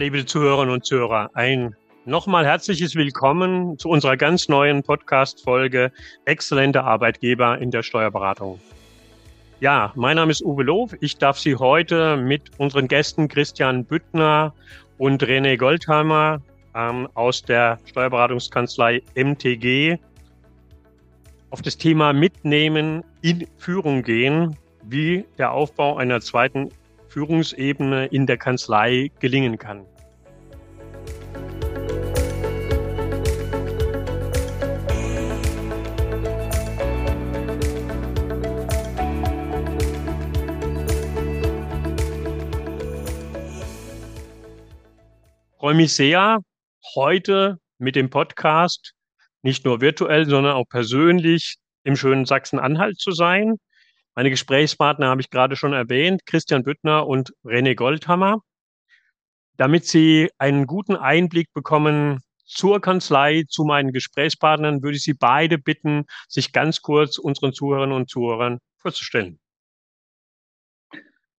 liebe Zuhörerinnen und Zuhörer, ein nochmal herzliches Willkommen zu unserer ganz neuen Podcast-Folge Exzellente Arbeitgeber in der Steuerberatung. Ja, mein Name ist Uwe Loh. Ich darf Sie heute mit unseren Gästen Christian Büttner und René Goldheimer ähm, aus der Steuerberatungskanzlei MTG auf das Thema Mitnehmen in Führung gehen, wie der Aufbau einer zweiten Führungsebene in der Kanzlei gelingen kann. Ich freue mich sehr, heute mit dem Podcast nicht nur virtuell, sondern auch persönlich im schönen Sachsen-Anhalt zu sein. Meine Gesprächspartner habe ich gerade schon erwähnt, Christian Büttner und René Goldhammer. Damit Sie einen guten Einblick bekommen zur Kanzlei, zu meinen Gesprächspartnern, würde ich Sie beide bitten, sich ganz kurz unseren Zuhörerinnen und Zuhörern vorzustellen.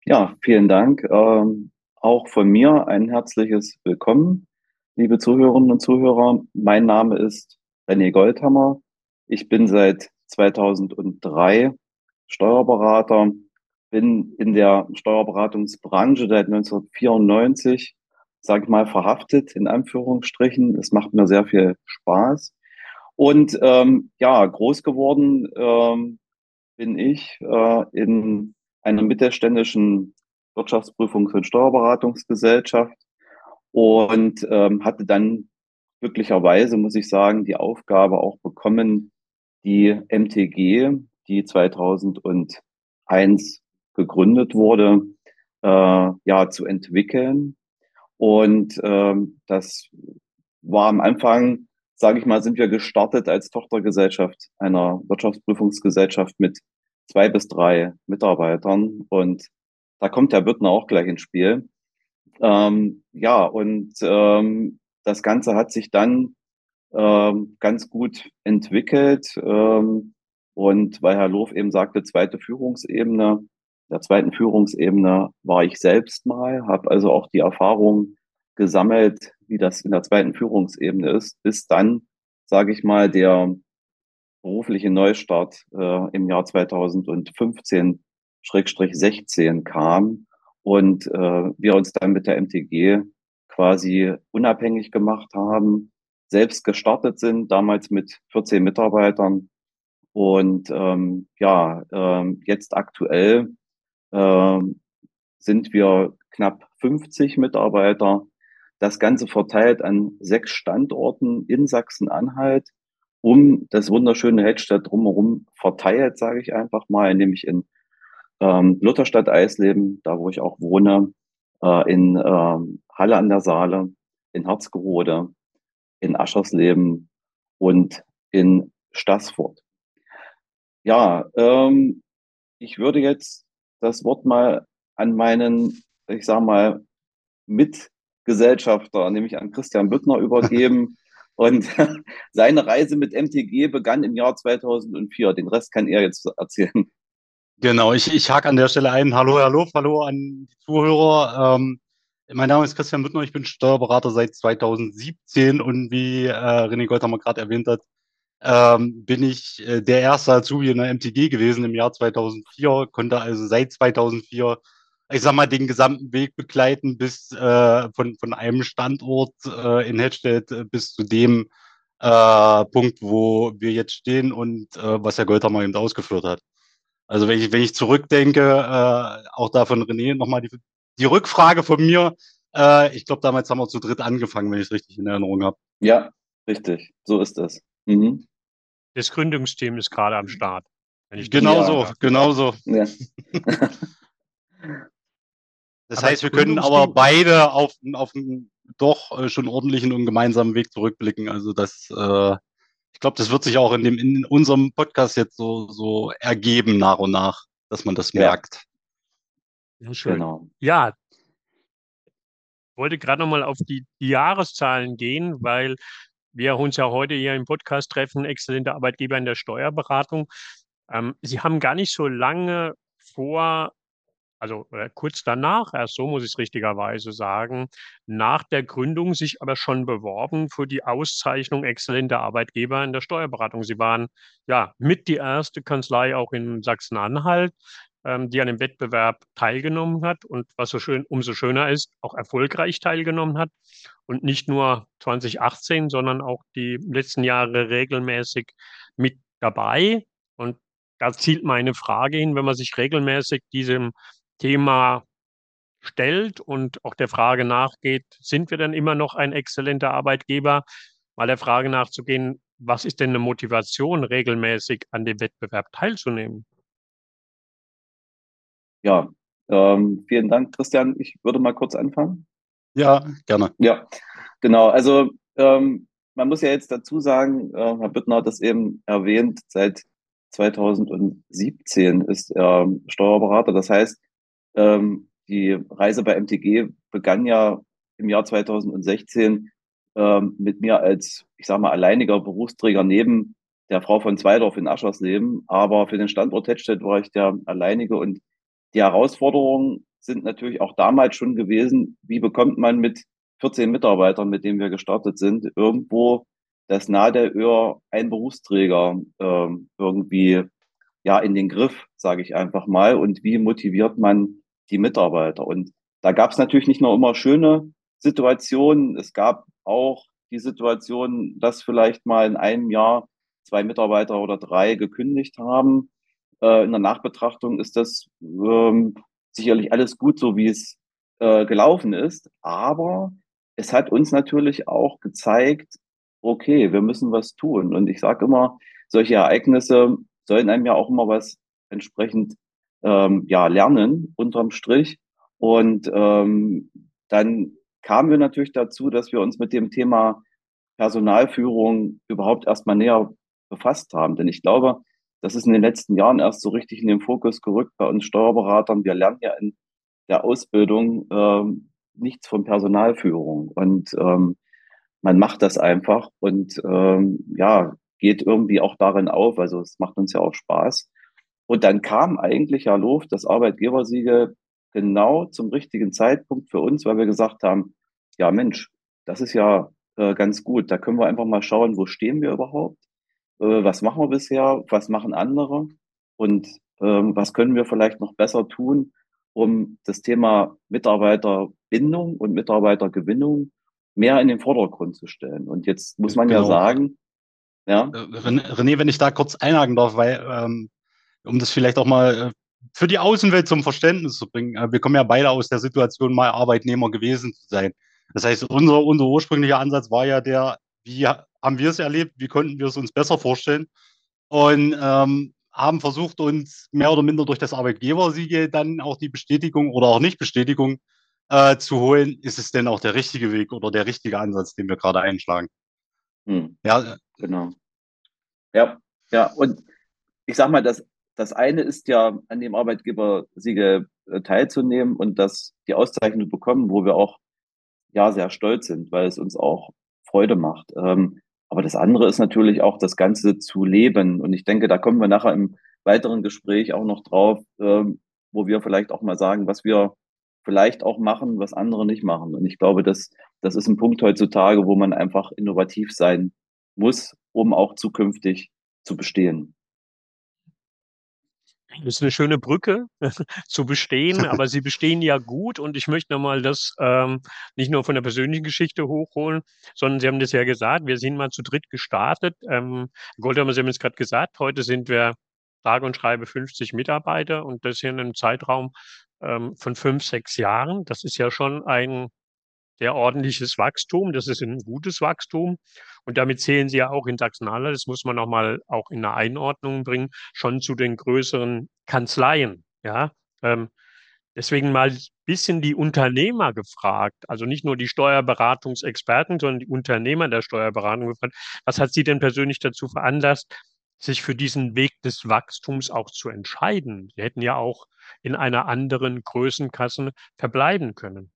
Ja, vielen Dank. Ähm, auch von mir ein herzliches Willkommen, liebe Zuhörerinnen und Zuhörer. Mein Name ist René Goldhammer. Ich bin seit 2003 Steuerberater, bin in der Steuerberatungsbranche seit 1994, sage ich mal, verhaftet in Anführungsstrichen. Es macht mir sehr viel Spaß. Und ähm, ja, groß geworden ähm, bin ich äh, in einer mittelständischen Wirtschaftsprüfungs- und Steuerberatungsgesellschaft und ähm, hatte dann glücklicherweise, muss ich sagen, die Aufgabe auch bekommen, die MTG, die 2001 gegründet wurde, äh, ja, zu entwickeln. Und ähm, das war am Anfang, sage ich mal, sind wir gestartet als Tochtergesellschaft einer Wirtschaftsprüfungsgesellschaft mit zwei bis drei Mitarbeitern. Und da kommt der Büttner auch gleich ins Spiel. Ähm, ja, und ähm, das Ganze hat sich dann ähm, ganz gut entwickelt. Ähm, und weil Herr Loof eben sagte, zweite Führungsebene, der zweiten Führungsebene war ich selbst mal, habe also auch die Erfahrung gesammelt, wie das in der zweiten Führungsebene ist, bis dann, sage ich mal, der berufliche Neustart äh, im Jahr 2015 Schrägstrich 16 kam und äh, wir uns dann mit der MTG quasi unabhängig gemacht haben, selbst gestartet sind, damals mit 14 Mitarbeitern und ähm, ja, ähm, jetzt aktuell ähm, sind wir knapp 50 Mitarbeiter. Das Ganze verteilt an sechs Standorten in Sachsen-Anhalt, um das wunderschöne Hedstedt drumherum verteilt, sage ich einfach mal, nämlich in ähm, Lutherstadt Eisleben, da wo ich auch wohne, äh, in ähm, Halle an der Saale, in Herzgerode, in Aschersleben und in Stassfurt. Ja, ähm, ich würde jetzt das Wort mal an meinen, ich sage mal, Mitgesellschafter, nämlich an Christian Büttner übergeben. Und seine Reise mit MTG begann im Jahr 2004. Den Rest kann er jetzt erzählen. Genau, ich, ich hake an der Stelle ein. Hallo, hallo, hallo an die Zuhörer. Ähm, mein Name ist Christian Büttner, ich bin Steuerberater seit 2017 und wie äh, René Goldhammer gerade erwähnt hat, ähm, bin ich äh, der erste Azubi in der MTG gewesen im Jahr 2004, konnte also seit 2004, ich sag mal, den gesamten Weg begleiten bis äh, von, von einem Standort äh, in Hedstedt äh, bis zu dem äh, Punkt, wo wir jetzt stehen und äh, was Herr Goldhammer eben ausgeführt hat. Also wenn ich, wenn ich zurückdenke, auch da von René nochmal die, die Rückfrage von mir, ich glaube, damals haben wir zu dritt angefangen, wenn ich es richtig in Erinnerung habe. Ja, richtig. So ist das. Mhm das Gründungsteam ist gerade am Start. genau so, genau so. Ja. das aber heißt, wir können aber beide auf, auf einen doch äh, schon ordentlichen und gemeinsamen Weg zurückblicken. Also das, äh, ich glaube, das wird sich auch in dem in unserem Podcast jetzt so so ergeben nach und nach, dass man das ja. merkt. Ja, schön. Genau. Ja, wollte gerade nochmal auf die, die Jahreszahlen gehen, weil wir uns ja heute hier im Podcast treffen, exzellente Arbeitgeber in der Steuerberatung. Ähm, Sie haben gar nicht so lange vor also äh, kurz danach, erst so muss ich es richtigerweise sagen, nach der Gründung sich aber schon beworben für die Auszeichnung exzellenter Arbeitgeber in der Steuerberatung. Sie waren ja mit die erste Kanzlei auch in Sachsen-Anhalt, die an dem Wettbewerb teilgenommen hat und was so schön, umso schöner ist, auch erfolgreich teilgenommen hat und nicht nur 2018, sondern auch die letzten Jahre regelmäßig mit dabei. Und da zielt meine Frage hin, wenn man sich regelmäßig diesem Thema stellt und auch der Frage nachgeht, sind wir denn immer noch ein exzellenter Arbeitgeber? Mal der Frage nachzugehen, was ist denn eine Motivation, regelmäßig an dem Wettbewerb teilzunehmen? Ja, ähm, vielen Dank, Christian. Ich würde mal kurz anfangen. Ja, gerne. Ja, genau. Also ähm, man muss ja jetzt dazu sagen, äh, Herr Büttner hat das eben erwähnt, seit 2017 ist er Steuerberater. Das heißt, ähm, die Reise bei MTG begann ja im Jahr 2016 ähm, mit mir als, ich sage mal, alleiniger Berufsträger neben der Frau von Zweidorf in Aschersleben. Aber für den Standort Hettstedt war ich der alleinige und die Herausforderungen sind natürlich auch damals schon gewesen, wie bekommt man mit 14 Mitarbeitern, mit denen wir gestartet sind, irgendwo das Nadelöhr ein Berufsträger äh, irgendwie ja in den Griff, sage ich einfach mal. Und wie motiviert man die Mitarbeiter? Und da gab es natürlich nicht nur immer schöne Situationen, es gab auch die Situation, dass vielleicht mal in einem Jahr zwei Mitarbeiter oder drei gekündigt haben. Äh, in der Nachbetrachtung ist das ähm, sicherlich alles gut, so wie es äh, gelaufen ist. Aber es hat uns natürlich auch gezeigt, okay, wir müssen was tun. Und ich sage immer, solche Ereignisse sollen einem ja auch immer was entsprechend ähm, ja, lernen, unterm Strich. Und ähm, dann kamen wir natürlich dazu, dass wir uns mit dem Thema Personalführung überhaupt erstmal näher befasst haben. Denn ich glaube, das ist in den letzten Jahren erst so richtig in den Fokus gerückt bei uns Steuerberatern. Wir lernen ja in der Ausbildung ähm, nichts von Personalführung. Und ähm, man macht das einfach und ähm, ja, geht irgendwie auch darin auf. Also es macht uns ja auch Spaß. Und dann kam eigentlich Herr Lof, das Arbeitgebersiegel, genau zum richtigen Zeitpunkt für uns, weil wir gesagt haben, ja Mensch, das ist ja äh, ganz gut. Da können wir einfach mal schauen, wo stehen wir überhaupt? Äh, was machen wir bisher? Was machen andere? Und ähm, was können wir vielleicht noch besser tun, um das Thema Mitarbeiterbindung und Mitarbeitergewinnung mehr in den Vordergrund zu stellen. Und jetzt muss man genau. ja sagen, ja. Äh, René, wenn ich da kurz einhaken darf, weil, ähm, um das vielleicht auch mal äh, für die Außenwelt zum Verständnis zu bringen, wir kommen ja beide aus der Situation, mal Arbeitnehmer gewesen zu sein. Das heißt, unser, unser ursprünglicher Ansatz war ja der, wie haben wir es erlebt, wie konnten wir es uns besser vorstellen und ähm, haben versucht, uns mehr oder minder durch das Arbeitgebersiegel dann auch die Bestätigung oder auch Nicht-Bestätigung äh, zu holen, ist es denn auch der richtige Weg oder der richtige Ansatz, den wir gerade einschlagen. Hm. Ja, genau. Ja, ja, und ich sag mal, das, das eine ist ja, an dem Arbeitgebersiegel äh, teilzunehmen und das, die Auszeichnung bekommen, wo wir auch ja sehr stolz sind, weil es uns auch Freude macht. Ähm, aber das andere ist natürlich auch das Ganze zu leben. Und ich denke, da kommen wir nachher im weiteren Gespräch auch noch drauf, ähm, wo wir vielleicht auch mal sagen, was wir vielleicht auch machen, was andere nicht machen. Und ich glaube, das, das ist ein Punkt heutzutage, wo man einfach innovativ sein muss, um auch zukünftig zu bestehen. Das ist eine schöne Brücke zu bestehen, aber sie bestehen ja gut und ich möchte nochmal das ähm, nicht nur von der persönlichen Geschichte hochholen, sondern Sie haben das ja gesagt, wir sind mal zu dritt gestartet. Ähm, Goldhammer, Sie haben es gerade gesagt, heute sind wir sage und schreibe 50 Mitarbeiter und das hier in einem Zeitraum ähm, von fünf, sechs Jahren. Das ist ja schon ein sehr ordentliches Wachstum. Das ist ein gutes Wachstum. Und damit zählen sie ja auch in Sachsen-Anhalt, das muss man nochmal auch in eine Einordnung bringen, schon zu den größeren Kanzleien. Ja, ähm, deswegen mal ein bisschen die Unternehmer gefragt, also nicht nur die Steuerberatungsexperten, sondern die Unternehmer der Steuerberatung gefragt. Was hat sie denn persönlich dazu veranlasst, sich für diesen Weg des Wachstums auch zu entscheiden. Sie hätten ja auch in einer anderen Größenkasse verbleiben können.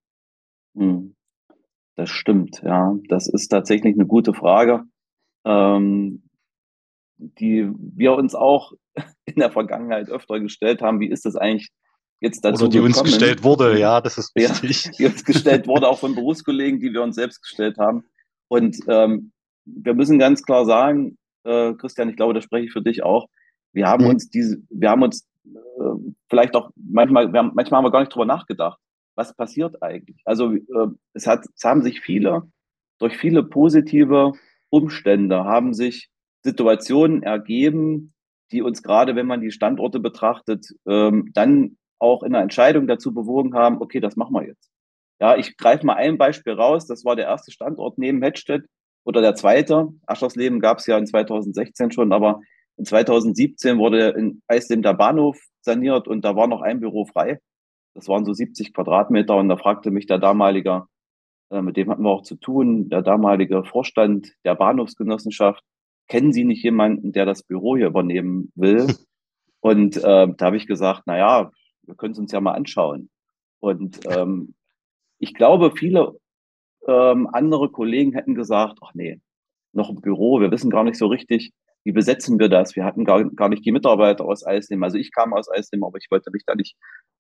Hm. Das stimmt, ja. Das ist tatsächlich eine gute Frage, ähm, die wir uns auch in der Vergangenheit öfter gestellt haben. Wie ist das eigentlich jetzt dazu Oder die uns gestellt wurde, ja, das ist richtig. Ja, die uns gestellt wurde, auch von Berufskollegen, die wir uns selbst gestellt haben. Und ähm, wir müssen ganz klar sagen, äh, Christian, ich glaube, das spreche ich für dich auch. Wir haben mhm. uns diese, wir haben uns äh, vielleicht auch manchmal, wir haben, manchmal haben wir gar nicht drüber nachgedacht, was passiert eigentlich. Also äh, es hat, es haben sich viele durch viele positive Umstände haben sich Situationen ergeben, die uns gerade, wenn man die Standorte betrachtet, ähm, dann auch in der Entscheidung dazu bewogen haben, okay, das machen wir jetzt. Ja, ich greife mal ein Beispiel raus. Das war der erste Standort neben Hettstedt oder der zweite. Aschersleben gab es ja in 2016 schon, aber in 2017 wurde in Eisleben der Bahnhof saniert und da war noch ein Büro frei. Das waren so 70 Quadratmeter und da fragte mich der damalige, äh, mit dem hatten wir auch zu tun, der damalige Vorstand der Bahnhofsgenossenschaft, kennen Sie nicht jemanden, der das Büro hier übernehmen will? Und äh, da habe ich gesagt, na ja, wir können es uns ja mal anschauen. Und ähm, ich glaube, viele ähm, andere Kollegen hätten gesagt, ach nee, noch ein Büro, wir wissen gar nicht so richtig, wie besetzen wir das? Wir hatten gar, gar nicht die Mitarbeiter aus Eisleben. Also ich kam aus Eisleben, aber ich wollte mich da nicht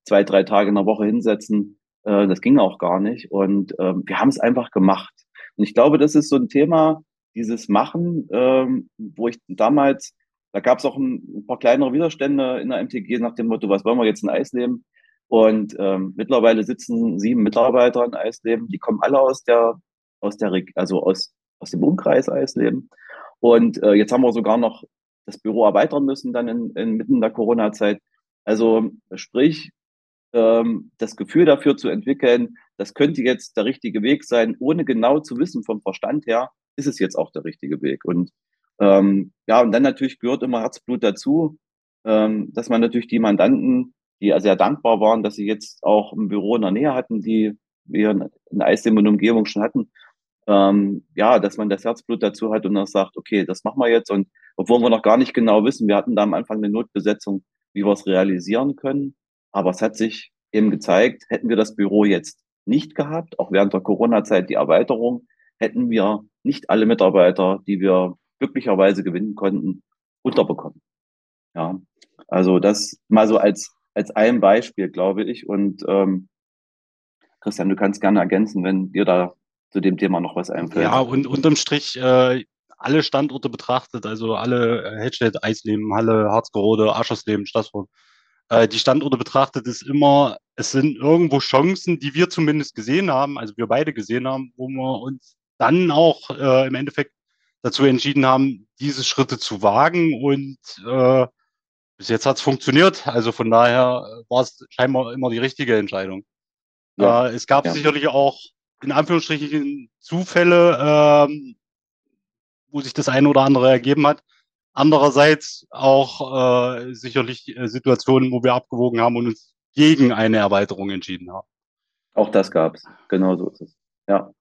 zwei, drei Tage in der Woche hinsetzen. Äh, das ging auch gar nicht. Und ähm, wir haben es einfach gemacht. Und ich glaube, das ist so ein Thema, dieses Machen, ähm, wo ich damals, da gab es auch ein, ein, paar kleinere Widerstände in der MTG nach dem Motto, was wollen wir jetzt in Eisleben? Und ähm, mittlerweile sitzen sieben Mitarbeiter in Eisleben, die kommen alle aus der, aus der, also aus, aus dem Umkreis Eisleben. Und äh, jetzt haben wir sogar noch das Büro erweitern müssen, dann in, in mitten der Corona-Zeit. Also sprich, ähm, das Gefühl dafür zu entwickeln, das könnte jetzt der richtige Weg sein, ohne genau zu wissen vom Verstand her, ist es jetzt auch der richtige Weg. Und ähm, ja, und dann natürlich gehört immer Herzblut dazu, ähm, dass man natürlich die Mandanten, die sehr dankbar waren, dass sie jetzt auch ein Büro in der Nähe hatten, die wir in Eisleben und Umgebung schon hatten, ähm, ja, dass man das Herzblut dazu hat und dann sagt, okay, das machen wir jetzt. Und obwohl wir noch gar nicht genau wissen, wir hatten da am Anfang eine Notbesetzung, wie wir es realisieren können. Aber es hat sich eben gezeigt, hätten wir das Büro jetzt nicht gehabt, auch während der Corona-Zeit die Erweiterung, hätten wir nicht alle Mitarbeiter, die wir glücklicherweise gewinnen konnten, unterbekommen. Ja, also das mal so als, als ein Beispiel, glaube ich. Und ähm, Christian, du kannst gerne ergänzen, wenn dir da zu dem Thema noch was einfällt. Ja, und unterm Strich äh, alle Standorte betrachtet, also alle äh, Hedstedt, Eisleben, Halle, Harzgerode, Aschersleben, Stassfurt, äh, die Standorte betrachtet ist immer, es sind irgendwo Chancen, die wir zumindest gesehen haben, also wir beide gesehen haben, wo wir uns dann auch äh, im Endeffekt dazu entschieden haben, diese Schritte zu wagen und äh, bis jetzt hat es funktioniert. Also von daher war es scheinbar immer die richtige Entscheidung. Ja. Äh, es gab ja. sicherlich auch in Anführungsstrichen Zufälle, ähm, wo sich das eine oder andere ergeben hat. Andererseits auch äh, sicherlich äh, Situationen, wo wir abgewogen haben und uns gegen eine Erweiterung entschieden haben. Auch das gab es. Genau so ist es. Ja.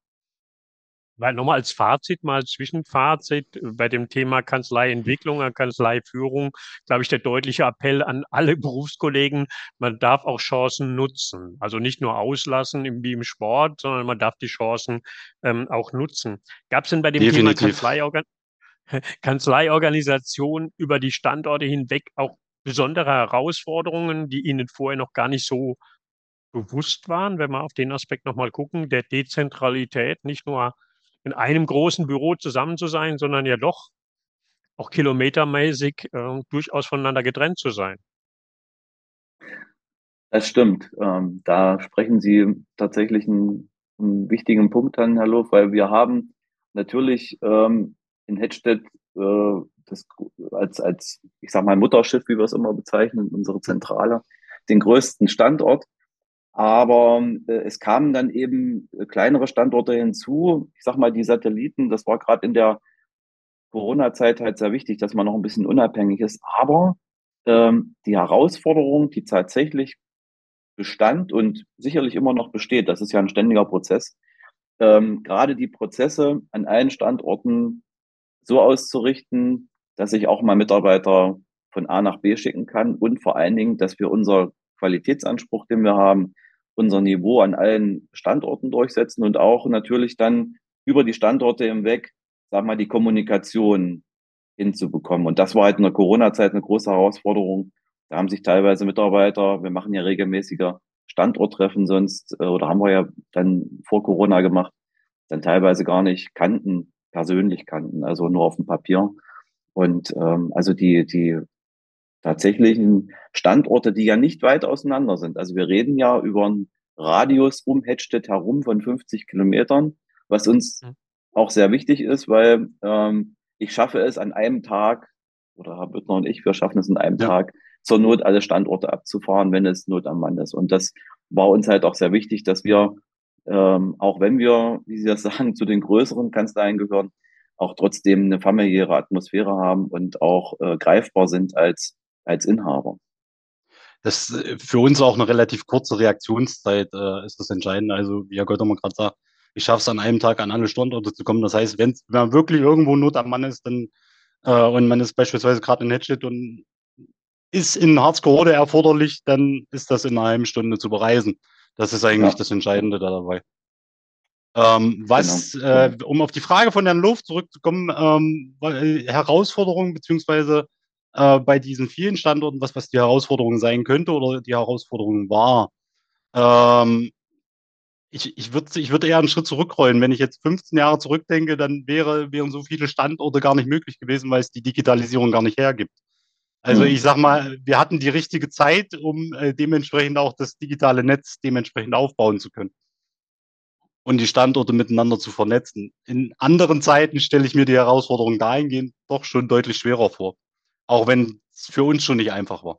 Weil nochmal als Fazit, mal Zwischenfazit bei dem Thema Kanzleientwicklung, Kanzleiführung, glaube ich, der deutliche Appell an alle Berufskollegen, man darf auch Chancen nutzen. Also nicht nur auslassen wie im Sport, sondern man darf die Chancen ähm, auch nutzen. Gab es denn bei dem Definitiv. Thema Kanzleiorganisation Kanzleiorganisation über die Standorte hinweg auch besondere Herausforderungen, die Ihnen vorher noch gar nicht so bewusst waren, wenn wir auf den Aspekt nochmal gucken, der Dezentralität, nicht nur in einem großen Büro zusammen zu sein, sondern ja doch auch kilometermäßig äh, durchaus voneinander getrennt zu sein. Das stimmt. Ähm, da sprechen Sie tatsächlich einen, einen, wichtigen Punkt an, Herr Lof, weil wir haben natürlich ähm, in Hedstedt äh, das als, als, ich sag mal, Mutterschiff, wie wir es immer bezeichnen, unsere Zentrale, den größten Standort. Aber äh, es kamen dann eben kleinere Standorte hinzu. Ich sag mal, die Satelliten, das war gerade in der Corona-Zeit halt sehr wichtig, dass man noch ein bisschen unabhängig ist. Aber ähm, die Herausforderung, die tatsächlich bestand und sicherlich immer noch besteht, das ist ja ein ständiger Prozess, ähm, gerade die Prozesse an allen Standorten so auszurichten, dass ich auch mal Mitarbeiter von A nach B schicken kann und vor allen Dingen, dass wir unser Qualitätsanspruch, den wir haben, unser Niveau an allen Standorten durchsetzen und auch natürlich dann über die Standorte hinweg, sag mal, die Kommunikation hinzubekommen. Und das war halt in der Corona-Zeit eine große Herausforderung, Da haben sich teilweise Mitarbeiter, wir machen ja regelmäßiger Standorttreffen sonst, äh, oder haben wir ja dann vor Corona gemacht, dann teilweise gar nicht kannten, persönlich kannten, also nur auf dem Papier. Und ähm, also die, die tatsächlichen Standorte, die ja nicht weit auseinander sind. Also wir reden ja über einen Radius um Hedstedt herum von 50 Kilometern, was uns mhm. auch sehr wichtig ist, weil ähm, ich schaffe es an einem Tag, oder Herr Büttner und ich, wir schaffen es an einem ja. Tag, zur Not alle Standorte abzufahren, wenn es Not am Mann ist. Und das war uns halt auch sehr wichtig, dass wir, ähm, auch wenn wir, wie Sie das sagen, zu den größeren Kanzleien gehören, auch trotzdem eine familiäre Atmosphäre haben und auch äh, greifbar sind als, als Inhaber. Das äh, für uns auch eine relativ kurze Reaktionszeit äh, ist das entscheidend. Also, wie Herr Göttermann gerade sagt, ich schaffe es an einem Tag an alle Standorte zu kommen. Das heißt, wenn man wirklich irgendwo Not am Mann ist, dann äh, und man ist beispielsweise gerade in Hedstedt und ist in Harzgerode erforderlich, dann ist das in einer halben Stunde zu bereisen. Das ist eigentlich ja. das Entscheidende da dabei. Ähm, was, genau. äh, um auf die Frage von Herrn Luft zurückzukommen, ähm, äh, Herausforderungen beziehungsweise äh, bei diesen vielen Standorten, was, was die Herausforderung sein könnte oder die Herausforderung war. Ähm, ich, ich würde ich würd eher einen Schritt zurückrollen. Wenn ich jetzt 15 Jahre zurückdenke, dann wäre, wären so viele Standorte gar nicht möglich gewesen, weil es die Digitalisierung gar nicht hergibt. Also mhm. ich sag mal, wir hatten die richtige Zeit, um äh, dementsprechend auch das digitale Netz dementsprechend aufbauen zu können und die Standorte miteinander zu vernetzen. In anderen Zeiten stelle ich mir die Herausforderung dahingehend doch schon deutlich schwerer vor, auch wenn es für uns schon nicht einfach war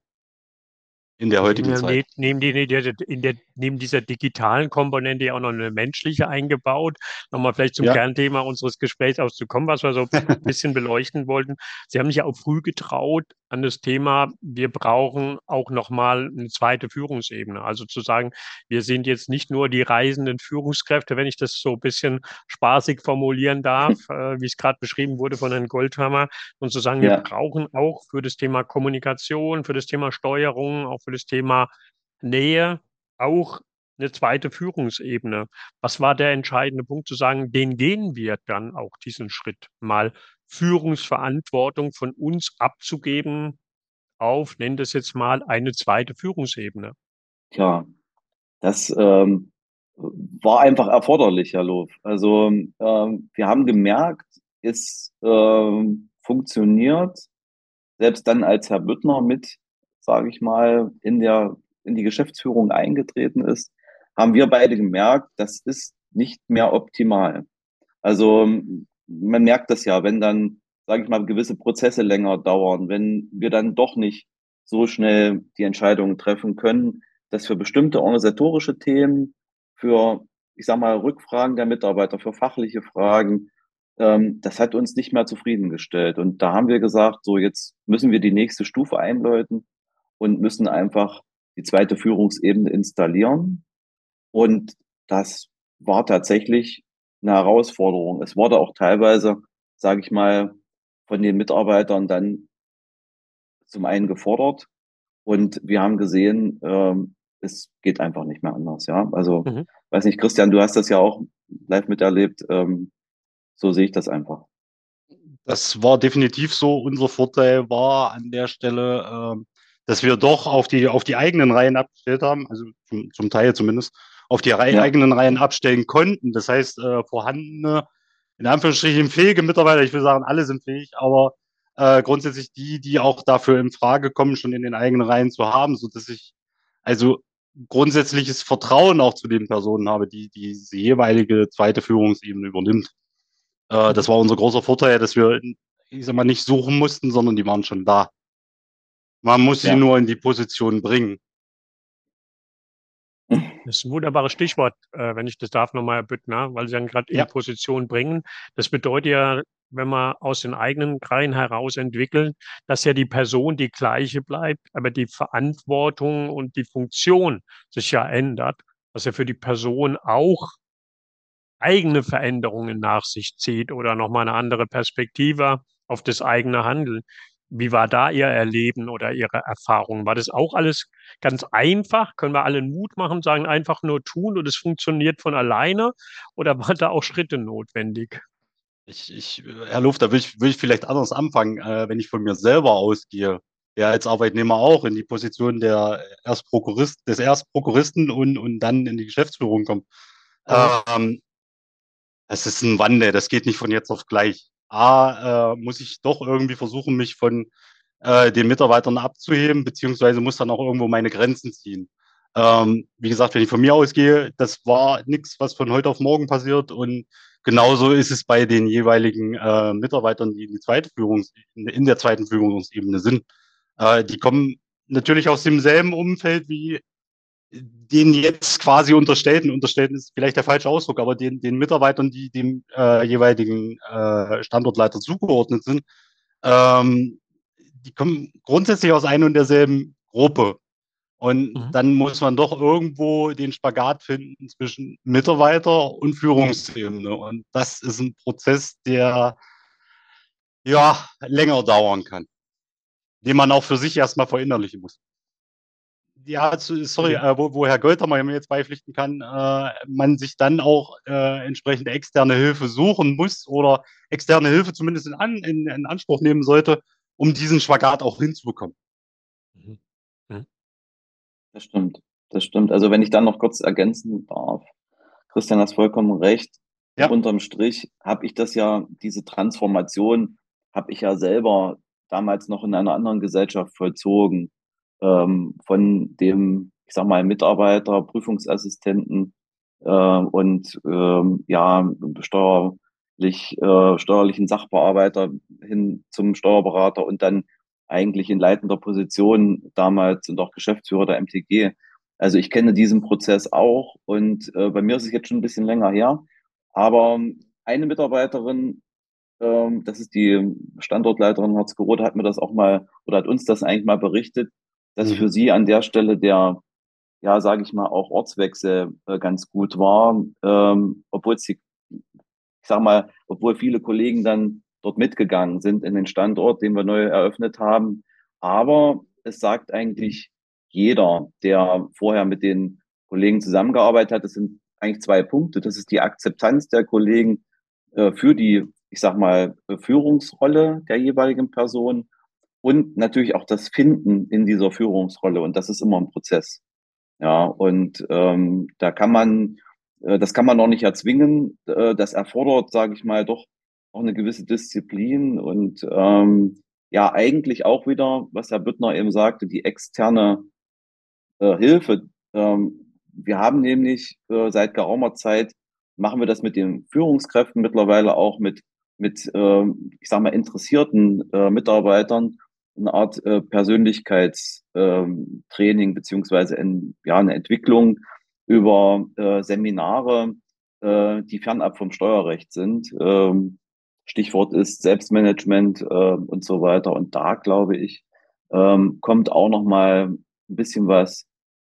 in der heutigen ja, Zeit. Neben, in der, neben dieser digitalen Komponente ja auch noch eine menschliche eingebaut. Nochmal vielleicht zum ja. Kernthema unseres Gesprächs auszukommen, was wir so ein bisschen beleuchten wollten. Sie haben sich ja auch früh getraut an das Thema, wir brauchen auch nochmal eine zweite Führungsebene. Also zu sagen, wir sind jetzt nicht nur die reisenden Führungskräfte, wenn ich das so ein bisschen spaßig formulieren darf, äh, wie es gerade beschrieben wurde von Herrn Goldhammer, und zu sagen, ja. wir brauchen auch für das Thema Kommunikation, für das Thema Steuerung, auch für das Thema Nähe auch eine zweite Führungsebene. Was war der entscheidende Punkt zu sagen, den gehen wir dann auch diesen Schritt mal Führungsverantwortung von uns abzugeben auf, nennt es jetzt mal, eine zweite Führungsebene? Tja, das ähm, war einfach erforderlich, Herr Lof. Also ähm, wir haben gemerkt, es ähm, funktioniert, selbst dann als Herr Büttner mit sage ich mal, in der in die Geschäftsführung eingetreten ist, haben wir beide gemerkt, das ist nicht mehr optimal. Also man merkt das ja, wenn dann, sage ich mal, gewisse Prozesse länger dauern, wenn wir dann doch nicht so schnell die Entscheidungen treffen können, dass für bestimmte organisatorische Themen, für, ich sage mal, Rückfragen der Mitarbeiter, für fachliche Fragen, ähm, das hat uns nicht mehr zufriedengestellt. Und da haben wir gesagt, so jetzt müssen wir die nächste Stufe einläuten und müssen einfach die zweite Führungsebene installieren. Und das war tatsächlich eine Herausforderung. Es wurde auch teilweise, sage ich mal, von den Mitarbeitern dann zum einen gefordert und wir haben gesehen, ähm, es geht einfach nicht mehr anders. Ja, also mhm. weiß nicht, Christian, du hast das ja auch live miterlebt. Ähm, so sehe ich das einfach. Das war definitiv so. Unser Vorteil war an der Stelle, ähm, dass wir doch auf die, auf die eigenen Reihen abgestellt haben, also zum, zum Teil zumindest, auf die ja. eigenen Reihen abstellen konnten. Das heißt, äh, vorhandene, in Anführungsstrichen fähige Mitarbeiter, ich will sagen, alle sind fähig, aber äh, grundsätzlich die, die auch dafür in Frage kommen, schon in den eigenen Reihen zu haben, so dass ich also grundsätzliches Vertrauen auch zu den Personen habe, die die diese jeweilige zweite Führungsebene übernimmt. Äh, das war unser großer Vorteil, dass wir, ich sag mal, nicht suchen mussten, sondern die waren schon da. Man muss sie ja. nur in die Position bringen. Das ist ein wunderbares Stichwort, äh, wenn ich das darf, nochmal bitten, weil Sie dann gerade in ja. Position bringen. Das bedeutet ja, wenn man aus den eigenen Reihen heraus entwickelt, dass ja die Person die gleiche bleibt, aber die Verantwortung und die Funktion sich ja ändert, was ja für die Person auch eigene Veränderungen nach sich zieht oder nochmal eine andere Perspektive auf das eigene Handeln. Wie war da Ihr Erleben oder Ihre Erfahrung? War das auch alles ganz einfach? Können wir alle Mut machen, sagen einfach nur tun und es funktioniert von alleine? Oder waren da auch Schritte notwendig? Ich, ich, Herr Luft, da will ich, will ich vielleicht anders anfangen, äh, wenn ich von mir selber ausgehe. ja als Arbeitnehmer auch in die Position der Erstprokurist, des Erstprokuristen und, und dann in die Geschäftsführung kommt. Ähm, es ist ein Wandel, das geht nicht von jetzt auf gleich. A, äh, muss ich doch irgendwie versuchen, mich von äh, den Mitarbeitern abzuheben, beziehungsweise muss dann auch irgendwo meine Grenzen ziehen. Ähm, wie gesagt, wenn ich von mir ausgehe, das war nichts, was von heute auf morgen passiert und genauso ist es bei den jeweiligen äh, Mitarbeitern, die in, die zweite Führungs in der zweiten Führungsebene sind. Äh, die kommen natürlich aus demselben Umfeld wie den jetzt quasi unterstellten, unterstellten ist vielleicht der falsche Ausdruck, aber den, den Mitarbeitern, die dem äh, jeweiligen äh, Standortleiter zugeordnet sind, ähm, die kommen grundsätzlich aus einer und derselben Gruppe. Und mhm. dann muss man doch irgendwo den Spagat finden zwischen Mitarbeiter und Führungsebene. Und das ist ein Prozess, der ja länger dauern kann, den man auch für sich erstmal verinnerlichen muss ja, sorry, äh, wo, wo Herr mir jetzt beipflichten kann, äh, man sich dann auch äh, entsprechende externe Hilfe suchen muss oder externe Hilfe zumindest in, an, in, in Anspruch nehmen sollte, um diesen Spagat auch hinzubekommen. Mhm. Mhm. Das stimmt, das stimmt. Also wenn ich dann noch kurz ergänzen darf, Christian hat vollkommen recht. Ja. Unterm Strich habe ich das ja, diese Transformation habe ich ja selber damals noch in einer anderen Gesellschaft vollzogen ähm, von dem, ich sag mal, Mitarbeiter, Prüfungsassistenten äh, und ähm, ja, steuerlich, äh, steuerlichen Sachbearbeiter hin zum Steuerberater und dann eigentlich in leitender Position damals und auch Geschäftsführer der MTG. Also ich kenne diesen Prozess auch und äh, bei mir ist es jetzt schon ein bisschen länger her. Aber eine Mitarbeiterin, ähm, das ist die Standortleiterin Herzgerode, hat mir das auch mal oder hat uns das eigentlich mal berichtet, dass mhm. für sie an der Stelle der, ja, sage ich mal, auch Ortswechsel äh, ganz gut war, ähm, obwohl sie, ich sag mal, obwohl viele Kollegen dann dort mitgegangen sind in den Standort, den wir neu eröffnet haben. Aber es sagt eigentlich jeder, der vorher mit den Kollegen zusammengearbeitet hat, das sind eigentlich zwei Punkte. Das ist die Akzeptanz der Kollegen äh, für die, ich sag mal, Führungsrolle der jeweiligen Person und natürlich auch das Finden in dieser Führungsrolle. Und das ist immer ein Prozess. Ja, und ähm, da kann man, äh, das kann man noch nicht erzwingen. Äh, das erfordert, sage ich mal, doch auch eine gewisse Disziplin und ähm, ja, eigentlich auch wieder, was Herr Büttner eben sagte, die externe äh, Hilfe. Ähm, wir haben nämlich äh, seit geraumer Zeit, machen wir das mit den Führungskräften, mittlerweile auch mit, mit äh, ich sage mal, interessierten äh, Mitarbeitern eine Art äh, Persönlichkeitstraining ähm, beziehungsweise in, ja, eine Entwicklung über äh, Seminare, äh, die fernab vom Steuerrecht sind. Ähm, Stichwort ist Selbstmanagement äh, und so weiter. Und da glaube ich, ähm, kommt auch noch mal ein bisschen was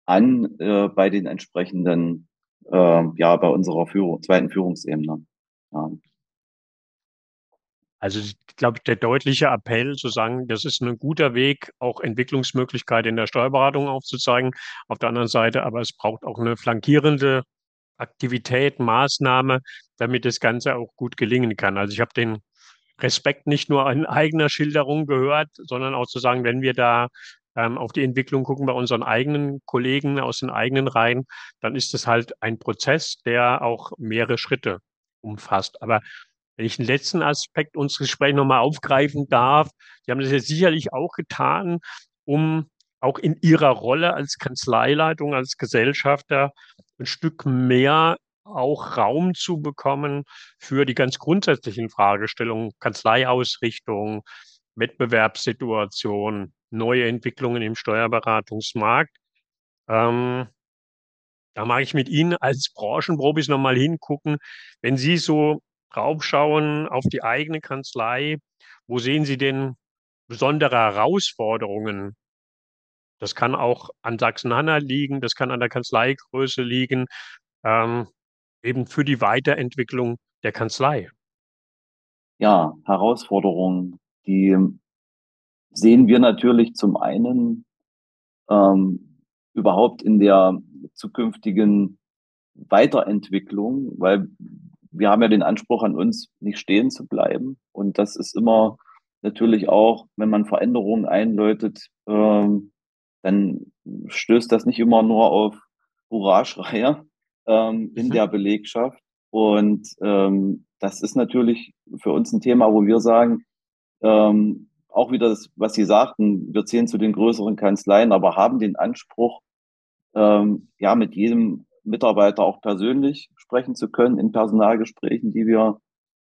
an äh, bei den entsprechenden, äh, ja, bei unserer Führung, zweiten Führungsebene. Ja. Also ich glaube, der deutliche Appell zu sagen, das ist ein guter Weg, auch Entwicklungsmöglichkeiten in der Steuerberatung aufzuzeigen. Auf der anderen Seite, aber es braucht auch eine flankierende Aktivität, Maßnahme, damit das Ganze auch gut gelingen kann. Also ich habe den Respekt nicht nur in eigener Schilderung gehört, sondern auch zu sagen, wenn wir da ähm, auf die Entwicklung gucken bei unseren eigenen Kollegen aus den eigenen Reihen, dann ist es halt ein Prozess, der auch mehrere Schritte umfasst. Aber wenn ich den letzten Aspekt unseres Gesprächs nochmal aufgreifen darf, Sie haben das ja sicherlich auch getan, um auch in Ihrer Rolle als Kanzleileitung, als Gesellschafter ein Stück mehr auch Raum zu bekommen für die ganz grundsätzlichen Fragestellungen, Kanzleiausrichtung, Wettbewerbssituation, neue Entwicklungen im Steuerberatungsmarkt. Ähm, da mag ich mit Ihnen als Branchenprobis nochmal hingucken. Wenn Sie so draufschauen auf die eigene Kanzlei. Wo sehen Sie denn besondere Herausforderungen? Das kann auch an Sachsen-Anhalt liegen, das kann an der Kanzleigröße liegen, ähm, eben für die Weiterentwicklung der Kanzlei. Ja, Herausforderungen, die sehen wir natürlich zum einen ähm, überhaupt in der zukünftigen Weiterentwicklung, weil wir haben ja den Anspruch an uns, nicht stehen zu bleiben. Und das ist immer natürlich auch, wenn man Veränderungen einläutet, ähm, dann stößt das nicht immer nur auf Hurra-Schreie ähm, in der Belegschaft. Und ähm, das ist natürlich für uns ein Thema, wo wir sagen, ähm, auch wieder das, was Sie sagten, wir zählen zu den größeren Kanzleien, aber haben den Anspruch, ähm, ja, mit jedem Mitarbeiter auch persönlich sprechen zu können in Personalgesprächen, die wir,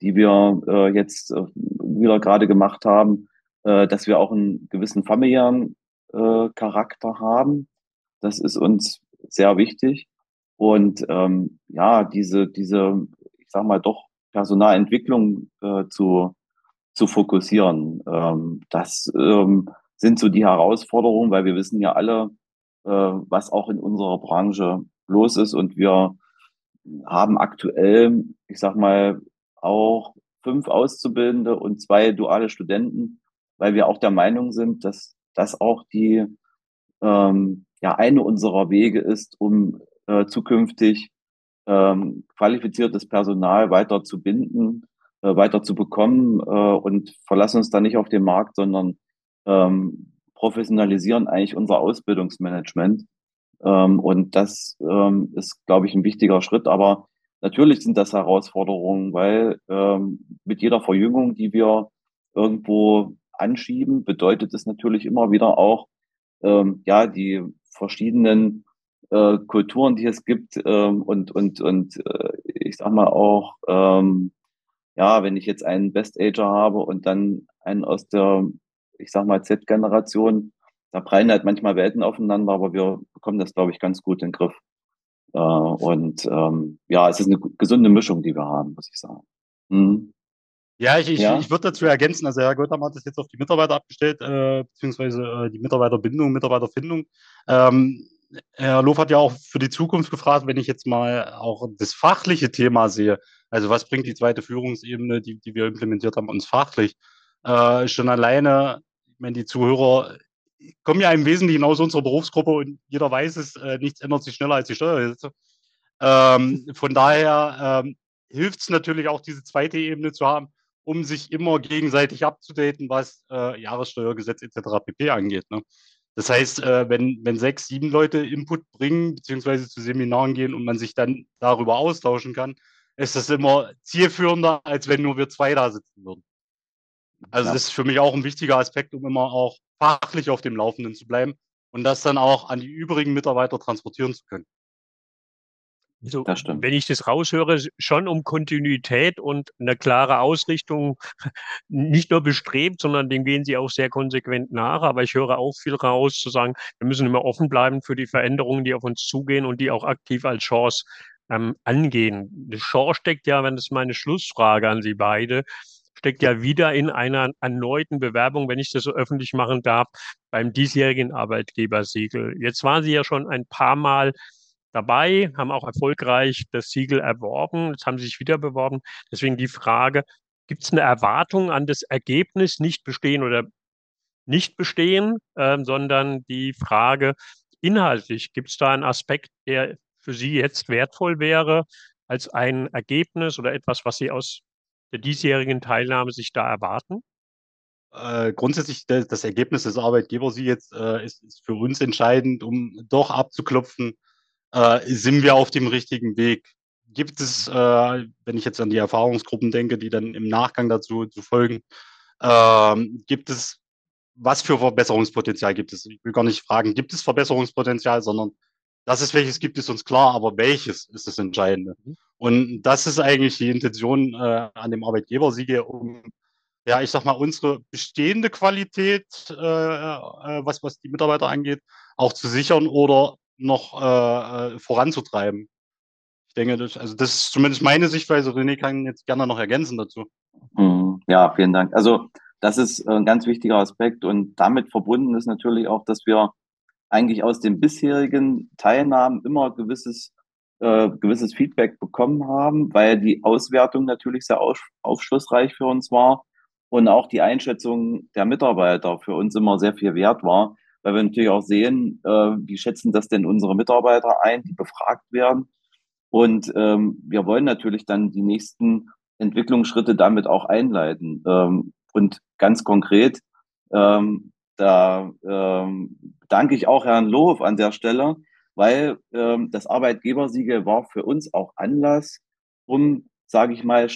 die wir äh, jetzt äh, wieder gerade gemacht haben, äh, dass wir auch einen gewissen familiären äh, Charakter haben. Das ist uns sehr wichtig. Und ähm, ja, diese, diese, ich sag mal, doch Personalentwicklung äh, zu, zu fokussieren. Ähm, das ähm, sind so die Herausforderungen, weil wir wissen ja alle, äh, was auch in unserer Branche los ist. Und wir haben aktuell, ich sag mal, auch fünf Auszubildende und zwei duale Studenten, weil wir auch der Meinung sind, dass das auch die ähm, ja eine unserer Wege ist, um äh, zukünftig ähm, qualifiziertes Personal weiter zu binden, äh, weiter zu bekommen äh, und verlassen uns da nicht auf den Markt, sondern ähm, professionalisieren eigentlich unser Ausbildungsmanagement. Ähm, und das ähm, ist, glaube ich, ein wichtiger Schritt. Aber natürlich sind das Herausforderungen, weil ähm, mit jeder Verjüngung, die wir irgendwo anschieben, bedeutet es natürlich immer wieder auch, ähm, ja, die verschiedenen äh, Kulturen, die es gibt ähm, und und und äh, ich sag mal auch, ähm, ja, wenn ich jetzt einen Best Ager habe und dann einen aus der, ich sag mal Z-Generation, da prallen halt manchmal Welten aufeinander, aber wir bekommen das, glaube ich, ganz gut in den Griff. Äh, und ähm, ja, es ist eine gesunde Mischung, die wir haben, muss ich sagen. Mhm. Ja, ich, ich, ja. ich würde dazu ergänzen, also Herr Gotham hat das jetzt auf die Mitarbeiter abgestellt, äh, beziehungsweise äh, die Mitarbeiterbindung, Mitarbeiterfindung. Ähm, Herr Lof hat ja auch für die Zukunft gefragt, wenn ich jetzt mal auch das fachliche Thema sehe. Also was bringt die zweite Führungsebene, die, die wir implementiert haben, uns fachlich? Äh, schon alleine, meine, die Zuhörer kommen ja im Wesentlichen aus unserer Berufsgruppe und jeder weiß es, äh, nichts ändert sich schneller als die Steuergesetze. Ähm, von daher ähm, hilft es natürlich auch, diese zweite Ebene zu haben, um sich immer gegenseitig abzudaten, was äh, Jahressteuergesetz etc. pp. angeht. Ne? Das heißt, äh, wenn, wenn sechs, sieben Leute Input bringen, beziehungsweise zu Seminaren gehen und man sich dann darüber austauschen kann, ist das immer zielführender, als wenn nur wir zwei da sitzen würden. Also ja. das ist für mich auch ein wichtiger Aspekt, um immer auch fachlich auf dem Laufenden zu bleiben und das dann auch an die übrigen Mitarbeiter transportieren zu können. Also, wenn ich das raushöre, schon um Kontinuität und eine klare Ausrichtung nicht nur bestrebt, sondern dem gehen Sie auch sehr konsequent nach. Aber ich höre auch viel raus zu sagen, wir müssen immer offen bleiben für die Veränderungen, die auf uns zugehen und die auch aktiv als Chance ähm, angehen. Die Chance steckt ja, wenn das meine Schlussfrage an Sie beide, steckt ja wieder in einer erneuten Bewerbung, wenn ich das so öffentlich machen darf, beim diesjährigen Arbeitgebersiegel. Jetzt waren Sie ja schon ein paar Mal dabei, haben auch erfolgreich das Siegel erworben. Jetzt haben sie sich wieder beworben. Deswegen die Frage, gibt es eine Erwartung an das Ergebnis, nicht bestehen oder nicht bestehen, äh, sondern die Frage inhaltlich, gibt es da einen Aspekt, der für Sie jetzt wertvoll wäre als ein Ergebnis oder etwas, was Sie aus der diesjährigen Teilnahme sich da erwarten? Äh, grundsätzlich das, das, Ergebnis des Arbeitgebers jetzt äh, ist, ist, für uns entscheidend, um doch abzuklopfen, äh, sind wir auf dem richtigen Weg? Gibt es, äh, wenn ich jetzt an die Erfahrungsgruppen denke, die dann im Nachgang dazu zu folgen, äh, gibt es, was für Verbesserungspotenzial gibt es? Ich will gar nicht fragen, gibt es Verbesserungspotenzial, sondern dass es welches gibt, ist uns klar, aber welches ist das Entscheidende? Mhm. Und das ist eigentlich die Intention äh, an dem Arbeitgebersiege, um ja, ich sag mal, unsere bestehende Qualität, äh, äh, was, was die Mitarbeiter angeht, auch zu sichern oder noch äh, äh, voranzutreiben. Ich denke, das, also das ist zumindest meine Sichtweise. René kann jetzt gerne noch ergänzen dazu. Mhm. Ja, vielen Dank. Also das ist ein ganz wichtiger Aspekt und damit verbunden ist natürlich auch, dass wir eigentlich aus den bisherigen Teilnahmen immer gewisses äh, gewisses Feedback bekommen haben, weil die Auswertung natürlich sehr auf, aufschlussreich für uns war und auch die Einschätzung der Mitarbeiter für uns immer sehr viel wert war weil wir natürlich auch sehen, äh, wie schätzen das denn unsere Mitarbeiter ein, die befragt werden. Und ähm, wir wollen natürlich dann die nächsten Entwicklungsschritte damit auch einleiten. Ähm, Und ganz konkret, ähm, da ähm, danke ich auch Herrn Lohof an der Stelle, weil ähm, das Arbeitgebersiegel war für uns auch Anlass, um, sage ich mal,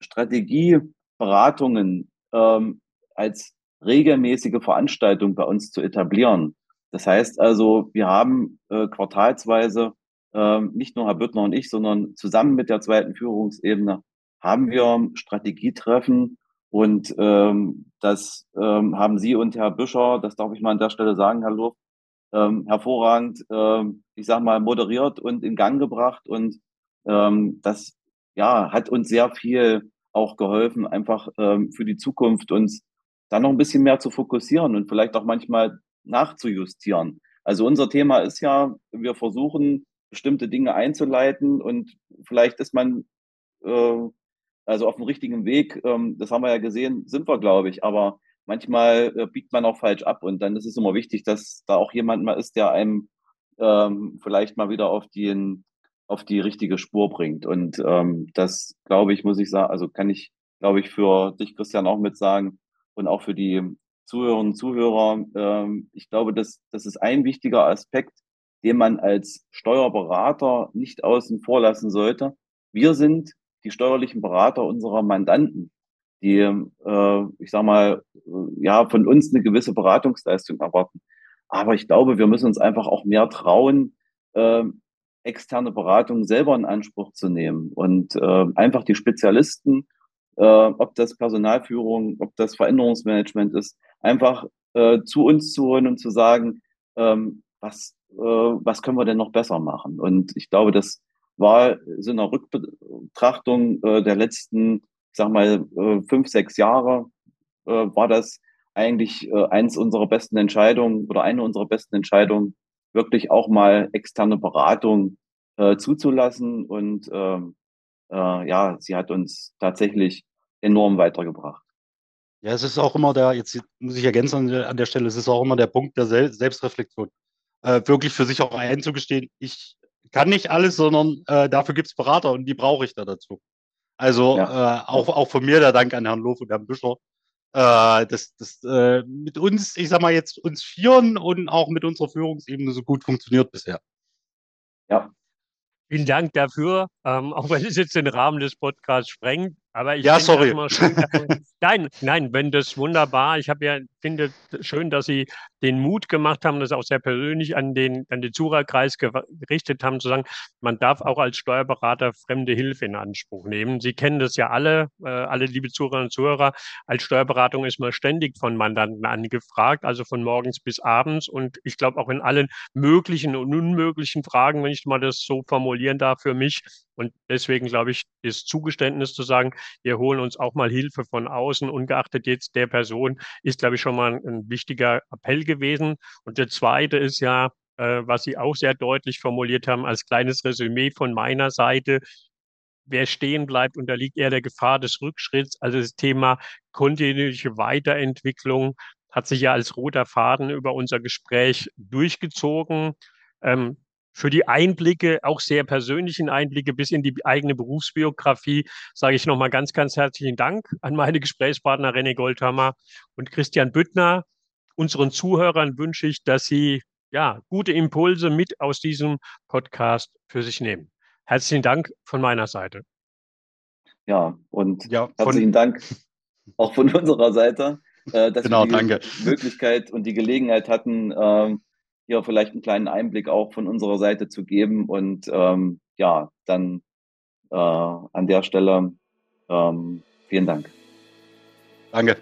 Strategieberatungen ähm, als regelmäßige Veranstaltung bei uns zu etablieren. Das heißt also, wir haben äh, quartalsweise äh, nicht nur Herr Büttner und ich, sondern zusammen mit der zweiten Führungsebene haben wir Strategietreffen und ähm, das ähm, haben Sie und Herr Büscher, das darf ich mal an der Stelle sagen, Herr Luft, ähm, hervorragend, ähm, ich sag mal, moderiert und in Gang gebracht. Und ähm, das ja, hat uns sehr viel auch geholfen, einfach ähm, für die Zukunft uns dann noch ein bisschen mehr zu fokussieren und vielleicht auch manchmal nachzujustieren. Also unser Thema ist ja, wir versuchen bestimmte Dinge einzuleiten und vielleicht ist man äh, also auf dem richtigen Weg. Ähm, das haben wir ja gesehen, sind wir, glaube ich. Aber manchmal äh, biegt man auch falsch ab und dann ist es immer wichtig, dass da auch jemand mal ist, der einem ähm, vielleicht mal wieder auf die, auf die richtige Spur bringt. Und ähm, das, glaube ich, muss ich sagen, also kann ich, glaube ich, für dich, Christian, auch mit sagen und auch für die Zuhörerinnen und Zuhörer. Ähm, ich glaube, das, das ist ein wichtiger Aspekt, den man als Steuerberater nicht außen vor lassen sollte. Wir sind die steuerlichen Berater unserer Mandanten, die, äh, ich sag mal, ja, von uns eine gewisse Beratungsleistung erwarten. Aber ich glaube, wir müssen uns einfach auch mehr trauen, äh, externe Beratung selber in Anspruch zu nehmen und äh, einfach die Spezialisten, äh, ob das Personalführung, ob das Veränderungsmanagement ist, einfach äh, zu uns zu holen und zu sagen, ähm, was, äh, was können wir denn noch besser machen? Und ich glaube, das war so eine Rückbetrachtung äh, der letzten, ich sag mal, äh, fünf, sechs Jahre, äh, war das eigentlich äh, eins unserer besten Entscheidungen oder eine unserer besten Entscheidungen, wirklich auch mal externe Beratung äh, zuzulassen. Und ähm, äh, ja, sie hat uns tatsächlich enorm weitergebracht. Ja, es ist auch immer der, jetzt muss ich ergänzen an der, Stelle, es ist auch immer der Punkt der Sel Selbstreflexion. Äh, wirklich für sich auch einzugestehen, ich kann nicht alles, sondern äh, dafür gibt es Berater und die brauche ich da dazu. Also ja. äh, auch, auch von mir der Dank an Herrn Lof und Herrn Büscher. Äh, das das äh, mit uns, ich sag mal jetzt uns Vieren und auch mit unserer Führungsebene so gut funktioniert bisher. Ja. Vielen Dank dafür, ähm, auch wenn es jetzt den Rahmen des Podcasts sprengt. Aber ich ja, sorry. Schön, nein, nein, wenn das wunderbar. Ich habe ja finde schön, dass Sie den Mut gemacht haben, das auch sehr persönlich an den an den Zuhörerkreis gerichtet haben, zu sagen, man darf auch als Steuerberater fremde Hilfe in Anspruch nehmen. Sie kennen das ja alle, äh, alle liebe Zuhörerinnen und Zuhörer. Als Steuerberatung ist man ständig von Mandanten angefragt, also von morgens bis abends. Und ich glaube auch in allen möglichen und unmöglichen Fragen, wenn ich mal das so formulieren darf, für mich und deswegen glaube ich, ist Zugeständnis zu sagen, wir holen uns auch mal Hilfe von außen, ungeachtet jetzt der Person, ist, glaube ich, schon mal ein, ein wichtiger Appell gewesen. Und der zweite ist ja, äh, was Sie auch sehr deutlich formuliert haben, als kleines Resümee von meiner Seite, wer stehen bleibt, unterliegt eher der Gefahr des Rückschritts. Also das Thema kontinuierliche Weiterentwicklung hat sich ja als roter Faden über unser Gespräch durchgezogen. Ähm, für die Einblicke, auch sehr persönlichen Einblicke bis in die eigene Berufsbiografie, sage ich nochmal ganz, ganz herzlichen Dank an meine Gesprächspartner René Goldhammer und Christian Büttner. Unseren Zuhörern wünsche ich, dass sie ja gute Impulse mit aus diesem Podcast für sich nehmen. Herzlichen Dank von meiner Seite. Ja, und ja, herzlichen Dank auch von unserer Seite, äh, dass genau, wir die danke. Möglichkeit und die Gelegenheit hatten, äh, hier vielleicht einen kleinen Einblick auch von unserer Seite zu geben. Und ähm, ja, dann äh, an der Stelle ähm, vielen Dank. Danke.